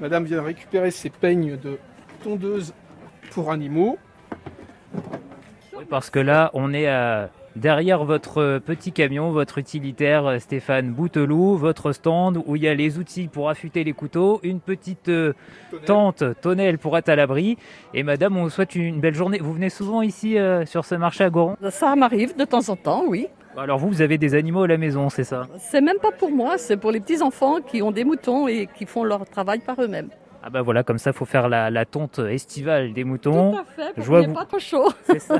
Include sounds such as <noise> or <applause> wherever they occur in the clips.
Madame vient récupérer ses peignes de tondeuse pour animaux. Oui, parce que là, on est à- derrière votre petit camion, votre utilitaire euh, Stéphane Bouteloup, votre stand où il y a les outils pour affûter les couteaux, une petite euh, tente, tonnelle pour être à l'abri. Et madame, on vous souhaite une belle journée. Vous venez souvent ici euh, sur ce marché à Goron? Ça m'arrive de temps en temps, oui. Alors vous, vous avez des animaux à la maison, c'est ça? C'est même pas pour moi, c'est pour les petits enfants qui ont des moutons et qui font leur travail par eux-mêmes. Ah bah voilà, comme ça, faut faire la, la tonte estivale des moutons. Tout à fait, pour Je vois qu'il n'y ait vous- pas trop chaud. <laughs> C'est ça.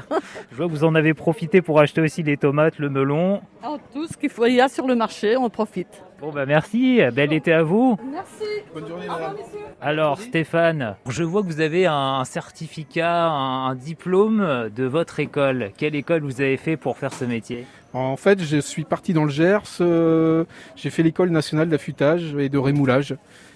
Je vois que vous en avez profité pour acheter aussi les tomates, le melon. Ah, Tout ce qu'il faut, il y a sur le marché, on profite. Bon bah merci, bel été à vous. Merci. Bonne journée, Au revoir, madame. messieurs. Alors Stéphane, je vois que vous avez un certificat, un, un diplôme de votre école. Quelle école vous avez fait pour faire ce métier? En fait, je suis parti dans le Gers. euh, J'ai fait l'école nationale d'affûtage et de rémoulage,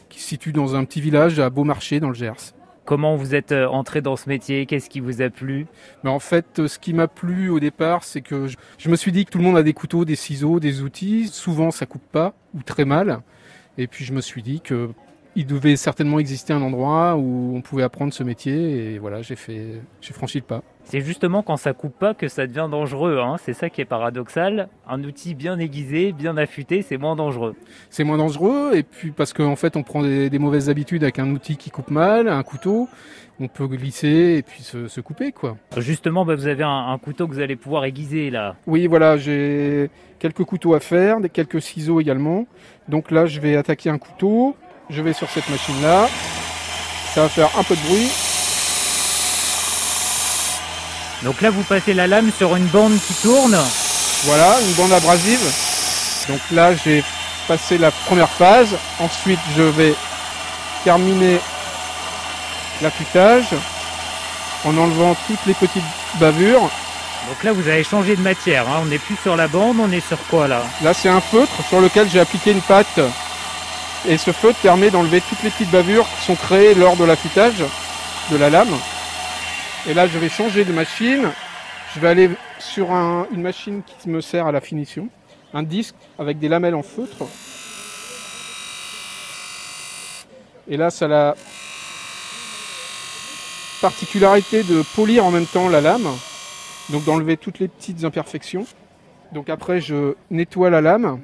qui se situe dans un petit village à Beaumarchais, dans le Gers. Comment vous êtes euh, entré dans ce métier? Qu'est-ce qui vous a plu? Mais en fait, euh, ce qui m'a plu au départ, c'est que je, je me suis dit que tout le monde a des couteaux, des ciseaux, des outils. Souvent, ça coupe pas ou très mal. Et puis, je me suis dit que il devait certainement exister un endroit où on pouvait apprendre ce métier. Et voilà, j'ai fait, j'ai franchi le pas. C'est justement quand ça coupe pas que ça devient dangereux. Hein. C'est ça qui est paradoxal. Un outil bien aiguisé, bien affûté, c'est moins dangereux. C'est moins dangereux. Et puis, parce qu'en fait, on prend des, des mauvaises habitudes avec un outil qui coupe mal, un couteau. On peut glisser et puis se, se couper, quoi. Justement, bah, vous avez un, un couteau que vous allez pouvoir aiguiser là. Oui, voilà, j'ai quelques couteaux à faire, des quelques ciseaux également. Donc là, je vais attaquer un couteau. Je vais sur cette machine-là. Ça va faire un peu de bruit. Donc là, vous passez la lame sur une bande qui tourne. Voilà, une bande abrasive. Donc là, j'ai passé la première phase. Ensuite, je vais terminer l'affûtage en enlevant toutes les petites bavures. Donc là, vous avez changé de matière. hein. On n'est plus sur la bande, on est sur quoi là? Là, c'est un feutre sur lequel j'ai appliqué une pâte. Et ce feutre permet d'enlever toutes les petites bavures qui sont créées lors de l'affûtage de la lame. Et là, je vais changer de machine. Je vais aller sur un- une machine qui me sert à la finition. Un disque avec des lamelles en feutre. Et là, ça a la particularité de polir en même temps la lame. Donc d'enlever toutes les petites imperfections. Donc après, je nettoie la lame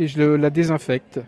et je la désinfecte.